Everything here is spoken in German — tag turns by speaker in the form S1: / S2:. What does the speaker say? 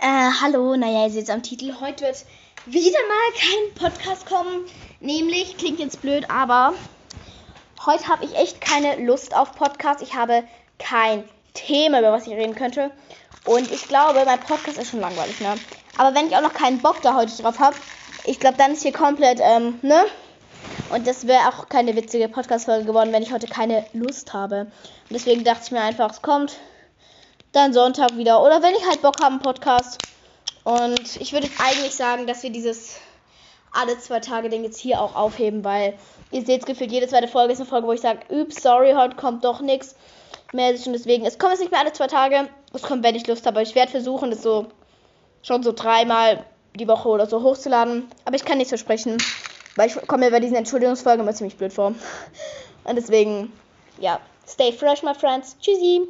S1: Äh, hallo, naja, ihr seht es am Titel. Heute wird wieder mal kein Podcast kommen. Nämlich, klingt jetzt blöd, aber heute habe ich echt keine Lust auf Podcast. Ich habe kein Thema, über was ich reden könnte. Und ich glaube, mein Podcast ist schon langweilig, ne? Aber wenn ich auch noch keinen Bock da heute drauf habe, ich glaube, dann ist hier komplett, ähm, ne? Und das wäre auch keine witzige Podcast-Folge geworden, wenn ich heute keine Lust habe. Und deswegen dachte ich mir einfach, es kommt dann Sonntag wieder. Oder wenn ich halt Bock habe, einen Podcast. Und ich würde eigentlich sagen, dass wir dieses alle zwei Tage Ding jetzt hier auch aufheben, weil ihr seht gefühlt, jede zweite Folge ist eine Folge, wo ich sage, üps, sorry, heute kommt doch nichts mehr. Und deswegen, es kommt jetzt nicht mehr alle zwei Tage. Es kommt, wenn ich Lust habe. Ich werde versuchen, das so schon so dreimal die Woche oder so hochzuladen. Aber ich kann nicht versprechen, weil ich komme mir bei diesen Entschuldigungsfolgen immer ziemlich blöd vor. Und deswegen, ja, stay fresh, my friends. Tschüssi.